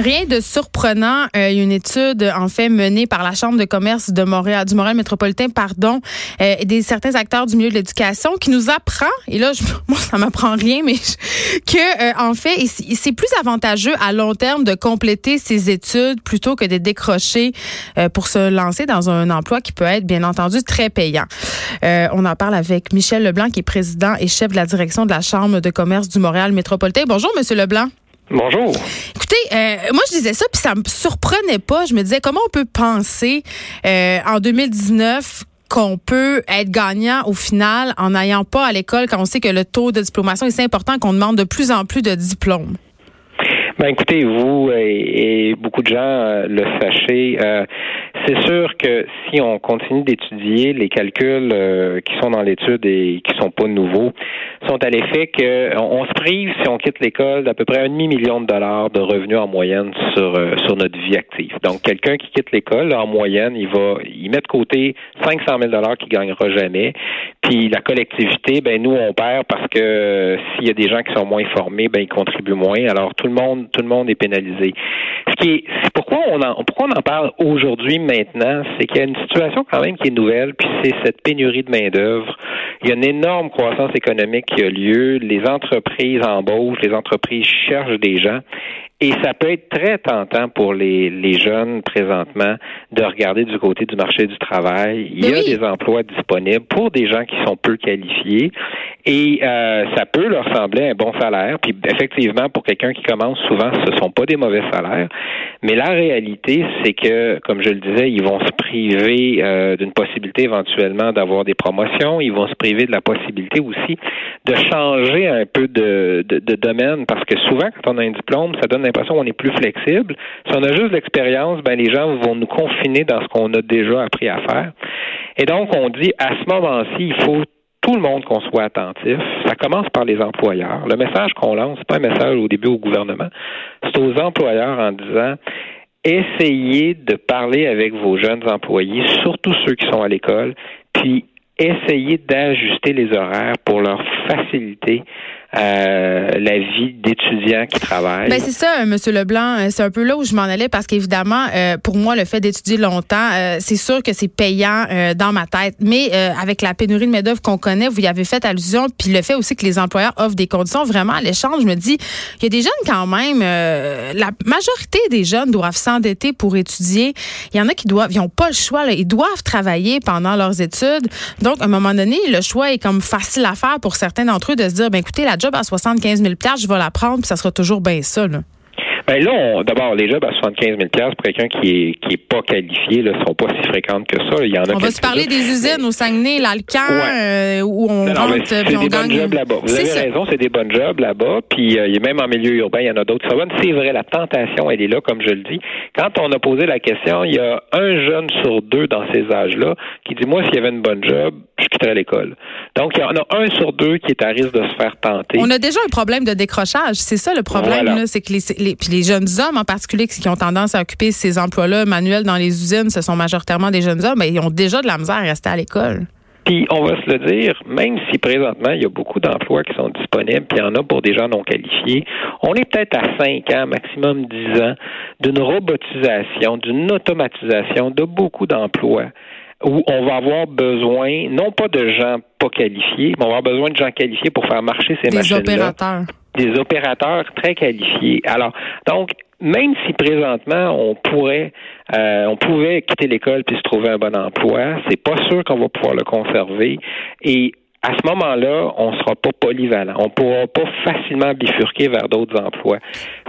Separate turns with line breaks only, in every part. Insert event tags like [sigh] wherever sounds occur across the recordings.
Rien de surprenant. Euh, une étude en fait menée par la Chambre de commerce de Montréal, du Montréal métropolitain, pardon, euh, des certains acteurs du milieu de l'éducation qui nous apprend, et là, je, [laughs] moi, ça m'apprend rien, mais que euh, en fait, c'est plus avantageux à long terme de compléter ses études plutôt que de décrocher euh, pour se lancer dans un emploi qui peut être, bien entendu, très payant. Euh, on en parle avec Michel Leblanc, qui est président et chef de la direction de la Chambre de commerce du Montréal métropolitain. Bonjour, Monsieur Leblanc.
Bonjour.
Écoutez, euh, moi je disais ça puis ça me surprenait pas. Je me disais comment on peut penser euh, en 2019 qu'on peut être gagnant au final en n'ayant pas à l'école quand on sait que le taux de diplomation est si important qu'on demande de plus en plus de diplômes?
Ben écoutez, vous et, et beaucoup de gens euh, le sachez, euh, c'est sûr que si on continue d'étudier les calculs euh, qui sont dans l'étude et qui sont pas nouveaux, sont à l'effet que on, se prive si on quitte l'école d'à peu près un demi million de dollars de revenus en moyenne sur euh, sur notre vie active. Donc quelqu'un qui quitte l'école en moyenne, il va il met de côté 500 000 dollars qu'il gagnera jamais. Puis la collectivité, ben nous on perd parce que s'il y a des gens qui sont moins formés, ben ils contribuent moins. Alors tout le monde tout le monde est pénalisé. Ce qui pourquoi on en pourquoi on en parle aujourd'hui maintenant, c'est qu'il y a une situation quand même qui est nouvelle, puis c'est cette pénurie de main d'œuvre. Il y a une énorme croissance économique qui a lieu. Les entreprises embauchent, les entreprises cherchent des gens. Et ça peut être très tentant pour les, les jeunes présentement de regarder du côté du marché du travail. Il y
Mais
a
oui.
des emplois disponibles pour des gens qui sont peu qualifiés et euh, ça peut leur sembler un bon salaire. Puis effectivement, pour quelqu'un qui commence, souvent, ce sont pas des mauvais salaires. Mais la réalité, c'est que, comme je le disais, ils vont se priver euh, d'une possibilité éventuellement d'avoir des promotions. Ils vont se priver de la possibilité aussi de changer un peu de, de, de domaine parce que souvent, quand on a un diplôme, ça donne l'impression qu'on est plus flexible. Si on a juste l'expérience, ben les gens vont nous confiner dans ce qu'on a déjà appris à faire. Et donc, on dit à ce moment-ci, il faut tout le monde qu'on soit attentif. Ça commence par les employeurs. Le message qu'on lance, c'est pas un message au début au gouvernement, c'est aux employeurs en disant essayez de parler avec vos jeunes employés, surtout ceux qui sont à l'école, puis essayez d'ajuster les horaires pour leur faciliter euh, la vie d'étudiants qui travaillent.
Ben c'est ça, euh, Monsieur Leblanc. Euh, C'est un peu là où je m'en allais parce qu'évidemment, pour moi, le fait d'étudier longtemps, c'est sûr que c'est payant dans ma tête. Mais avec la pénurie de main d'œuvre qu'on connaît, vous y avez fait allusion, puis le fait aussi que les employeurs offrent des conditions vraiment alléchantes. Je me dis, il y a des jeunes quand même. la majorité des jeunes doivent s'endetter pour étudier. Il y en a qui doivent, ils n'ont pas le choix. Là, ils doivent travailler pendant leurs études. Donc, à un moment donné, le choix est comme facile à faire pour certains d'entre eux de se dire, ben écoutez, la à 75 000 je vais la prendre, puis ça sera toujours bien ça. Là.
Ben là, d'abord, les jobs à 75 000 pour quelqu'un qui est qui est pas qualifié, là, sont pas si fréquentes que ça. Il y en a
On va se parler des usines au Saguenay, l'Alcan,
Ouais.
euh, où on
Non,
rentre
c'est
puis on
des bonnes jobs là-bas. Vous avez
ça.
raison, c'est des bonnes jobs là-bas. Puis euh, il y a même en milieu urbain, il y en a d'autres. C'est vrai, la tentation, elle est là, comme je le dis. Quand on a posé la question, il y a un jeune sur deux dans ces âges-là qui dit moi, s'il y avait une bonne job, je quitterais l'école. Donc il y en a un sur deux qui est à risque de se faire tenter.
On a déjà un problème de décrochage. C'est ça le problème,
Voilà.
là, c'est que les, les, puis les jeunes hommes en particulier qui ont tendance à occuper ces emplois-là manuels dans les usines, ce sont majoritairement des jeunes hommes, mais ils ont déjà de la misère à rester à l'école.
Puis on va se le dire, même si présentement il y a beaucoup d'emplois qui sont disponibles, puis il y en a pour des gens non qualifiés, on est peut-être à 5 ans, maximum 10 ans, d'une robotisation, d'une automatisation de beaucoup d'emplois où on va avoir besoin, non pas de gens pas qualifiés, mais on va avoir besoin de gens qualifiés pour faire marcher ces
Des
machines-là
opérateurs.
Des opérateurs très qualifiés. Alors, donc, même si présentement on pourrait, euh, on pouvait quitter l'école puis se trouver un bon emploi, c'est pas sûr qu'on va pouvoir le conserver. Et à ce moment-là, on sera pas polyvalent. On pourra pas facilement bifurquer vers d'autres emplois.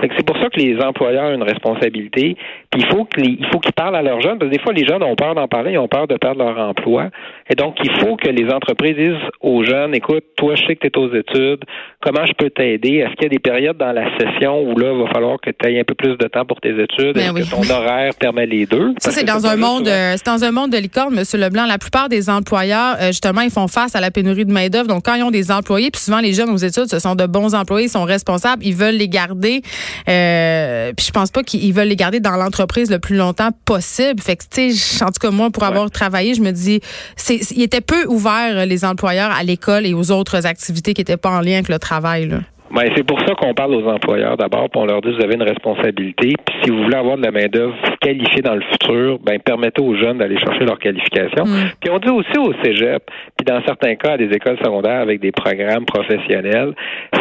C'est pour ça que les employeurs ont une responsabilité. Puis il faut qu'ils parlent à leurs jeunes. Parce que des fois, les jeunes ont peur d'en parler, ils ont peur de perdre leur emploi. Et donc, il faut que les entreprises disent aux jeunes, écoute, toi, je sais que tu es aux études, comment je peux t'aider? Est-ce qu'il y a des périodes dans la session où là, il va falloir que tu aies un peu plus de temps pour tes études?
Ben
Est-ce
oui.
que ton horaire permet les deux?
Ça, c'est dans un monde, euh, c'est dans un monde de licorne, Monsieur Leblanc. La plupart des employeurs, euh, justement, ils font face à la pénurie pénurie de main-d'œuvre. Donc, quand ils ont des employés, puis souvent les jeunes aux études, ce sont de bons employés, ils sont responsables, ils veulent les garder. Euh, puis je pense pas qu'ils veulent les garder dans l'entreprise le plus longtemps possible. Fait que, tu sais, en tout cas, moi, pour avoir travaillé, je me dis, c'est, il était peu ouvert, les employeurs, à l'école et aux autres activités qui n'étaient pas en lien avec le travail. Là.
Ben, c'est pour ça qu'on parle aux employeurs d'abord, puis on leur dit vous avez une responsabilité. Puis si vous voulez avoir de la main-d'œuvre qualifiée dans le futur, ben permettez aux jeunes d'aller chercher leur qualification. Mm. Puis on dit aussi au Cégep, puis dans certains cas à des écoles secondaires avec des programmes professionnels,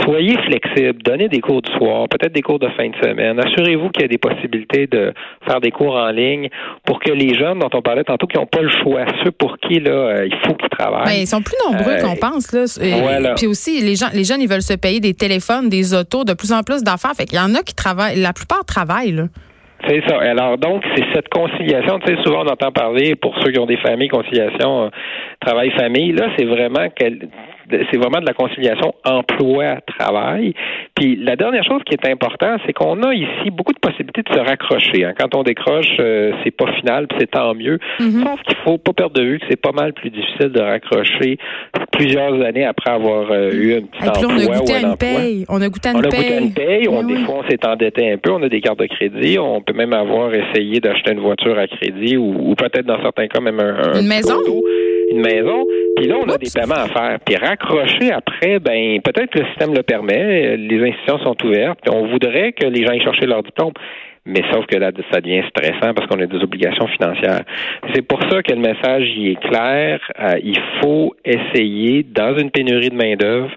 soyez flexibles, donnez des cours du soir, peut-être des cours de fin de semaine. Assurez-vous qu'il y a des possibilités de faire des cours en ligne pour que les jeunes dont on parlait tantôt qui n'ont pas le choix, ceux pour qui là euh, il faut qu'ils travaillent.
Ben, ils sont plus nombreux qu'on euh, pense là. Puis aussi les gens les jeunes ils veulent se payer des téléphones des autos, de plus en plus d'affaires. Fait qu'il y en a qui travaillent, la plupart travaillent, là.
C'est ça. Alors donc, c'est cette conciliation, tu sais, souvent on entend parler pour ceux qui ont des familles, conciliation, euh, travail-famille. Là, c'est vraiment c'est vraiment de la conciliation emploi-travail. Puis la dernière chose qui est importante, c'est qu'on a ici beaucoup de possibilités de se raccrocher. Hein. Quand on décroche, euh, c'est pas final, puis c'est tant mieux. Mm-hmm. Sauf qu'il faut pas perdre de vue que c'est pas mal plus difficile de raccrocher plusieurs années après avoir euh, eu un petit emploi
on a
goûté
à une paye. On a goûté à une
on
paye.
A goûté à une paye. On, Des fois, on s'est endetté un peu. On a des cartes de crédit. On peut même avoir essayé d'acheter une voiture à crédit ou, peut-être dans certains cas même un,
une maison?
une maison. Puis là, on a des paiements à faire. Puis raccrocher après, ben peut-être que le système le permet, les institutions sont ouvertes, puis on voudrait que les gens aillent chercher leur diplôme. Mais sauf que là, ça devient stressant parce qu'on a des obligations financières. C'est pour ça que le message y est clair. Euh, il faut essayer, dans une pénurie de main-d'œuvre,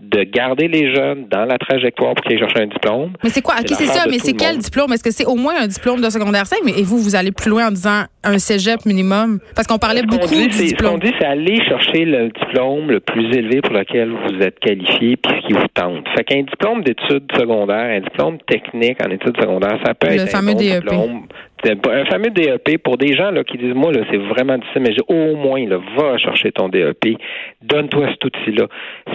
de garder les jeunes dans la trajectoire pour qu'ils cherchent un diplôme.
Mais c'est quoi? OK, c'est ça, mais c'est quel diplôme? Est-ce que c'est au moins un diplôme de secondaire 5? Mais, et vous, vous allez plus loin en disant un cégep minimum? Parce qu'on parlait beaucoup
dit,
du diplôme.
Ce qu'on dit, c'est aller chercher le diplôme le plus élevé pour lequel vous êtes qualifié puis ce qui vous tente. Fait qu'un diplôme d'études secondaires, un diplôme technique en études secondaires, ça peut être un bon DEP. diplôme un fameux DEP pour des gens là, qui disent moi c'est vraiment difficile mais au moins va chercher ton DEP donne-toi cet outil-là.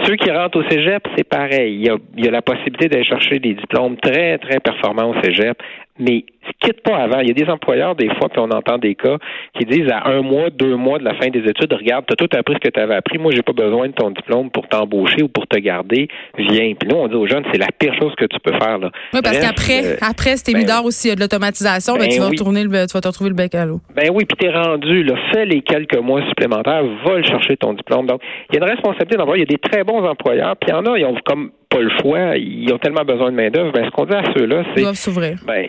Ceux qui rentrent au cégep c'est pareil. Il y a, il y a la possibilité d'aller chercher des diplômes très très performants au cégep mais quitte pas avant. Il y a des employeurs, des fois, puis on entend des cas qui disent à un mois, deux mois de la fin des études, regarde, tu as tout appris ce que tu avais appris, moi, j'ai pas besoin de ton diplôme pour t'embaucher ou pour te garder, viens. Puis nous, on dit aux jeunes, c'est la pire chose que tu peux faire. Là.
Oui, parce qu'après, euh, après, c'était ben, aussi, il y a de l'automatisation, ben, ben, tu, vas retourner le, tu vas te retrouver le bec à l'eau.
Ben oui, puis t'es rendu, là, fais les quelques mois supplémentaires, va le chercher ton diplôme. Donc, il y a une responsabilité d'envoyer. Il y a des très bons employeurs, puis il y en a, ils ont comme pas le choix, ils ont tellement besoin de main-d'œuvre. Ben, ce qu'on dit à ceux-là, c'est.
Ils doivent s'ouvrir.
Ben,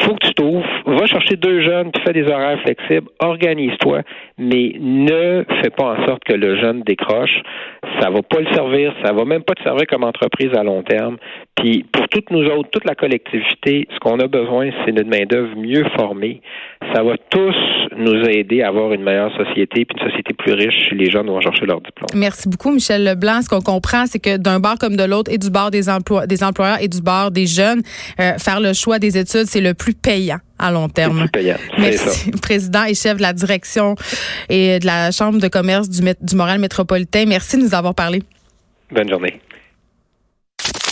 faut que tu t'ouvres, va chercher deux jeunes, puis fais des horaires flexibles, organise-toi, mais ne fais pas en sorte que le jeune décroche. Ça va pas le servir, ça va même pas te servir comme entreprise à long terme. Puis pour toutes nous autres, toute la collectivité, ce qu'on a besoin, c'est d'une main-d'œuvre mieux formée. Ça va tous nous aider à avoir une meilleure société, puis une société plus riche si les jeunes vont chercher leur diplôme.
Merci beaucoup, Michel Leblanc. Ce qu'on comprend, c'est que d'un bar comme de l'autre, et du bar des, emplois, des employeurs et du bar des jeunes, euh, faire le choix des études, c'est le plus payant à long terme.
Plus payant. [laughs]
Merci, président et chef de la direction et de la Chambre de commerce du, du Montréal métropolitain. Merci de nous avoir parlé.
Bonne journée.